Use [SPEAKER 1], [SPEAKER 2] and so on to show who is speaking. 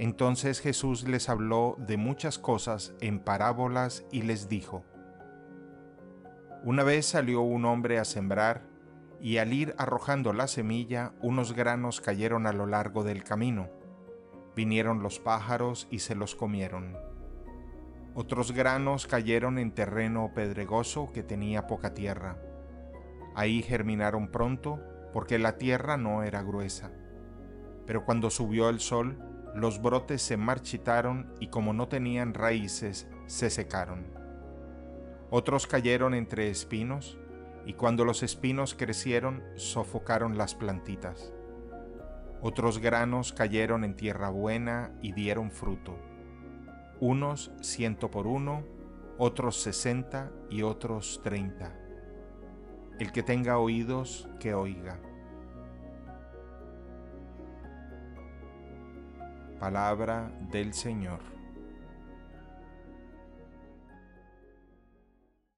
[SPEAKER 1] Entonces Jesús les habló de muchas cosas en parábolas y les dijo, Una vez salió un hombre a sembrar, y al ir arrojando la semilla, unos granos cayeron a lo largo del camino. Vinieron los pájaros y se los comieron. Otros granos cayeron en terreno pedregoso que tenía poca tierra. Ahí germinaron pronto, porque la tierra no era gruesa. Pero cuando subió el sol, los brotes se marchitaron y como no tenían raíces, se secaron. Otros cayeron entre espinos, y cuando los espinos crecieron, sofocaron las plantitas. Otros granos cayeron en tierra buena y dieron fruto. Unos ciento por uno, otros sesenta y otros treinta. El que tenga oídos, que oiga. Palabra del Señor.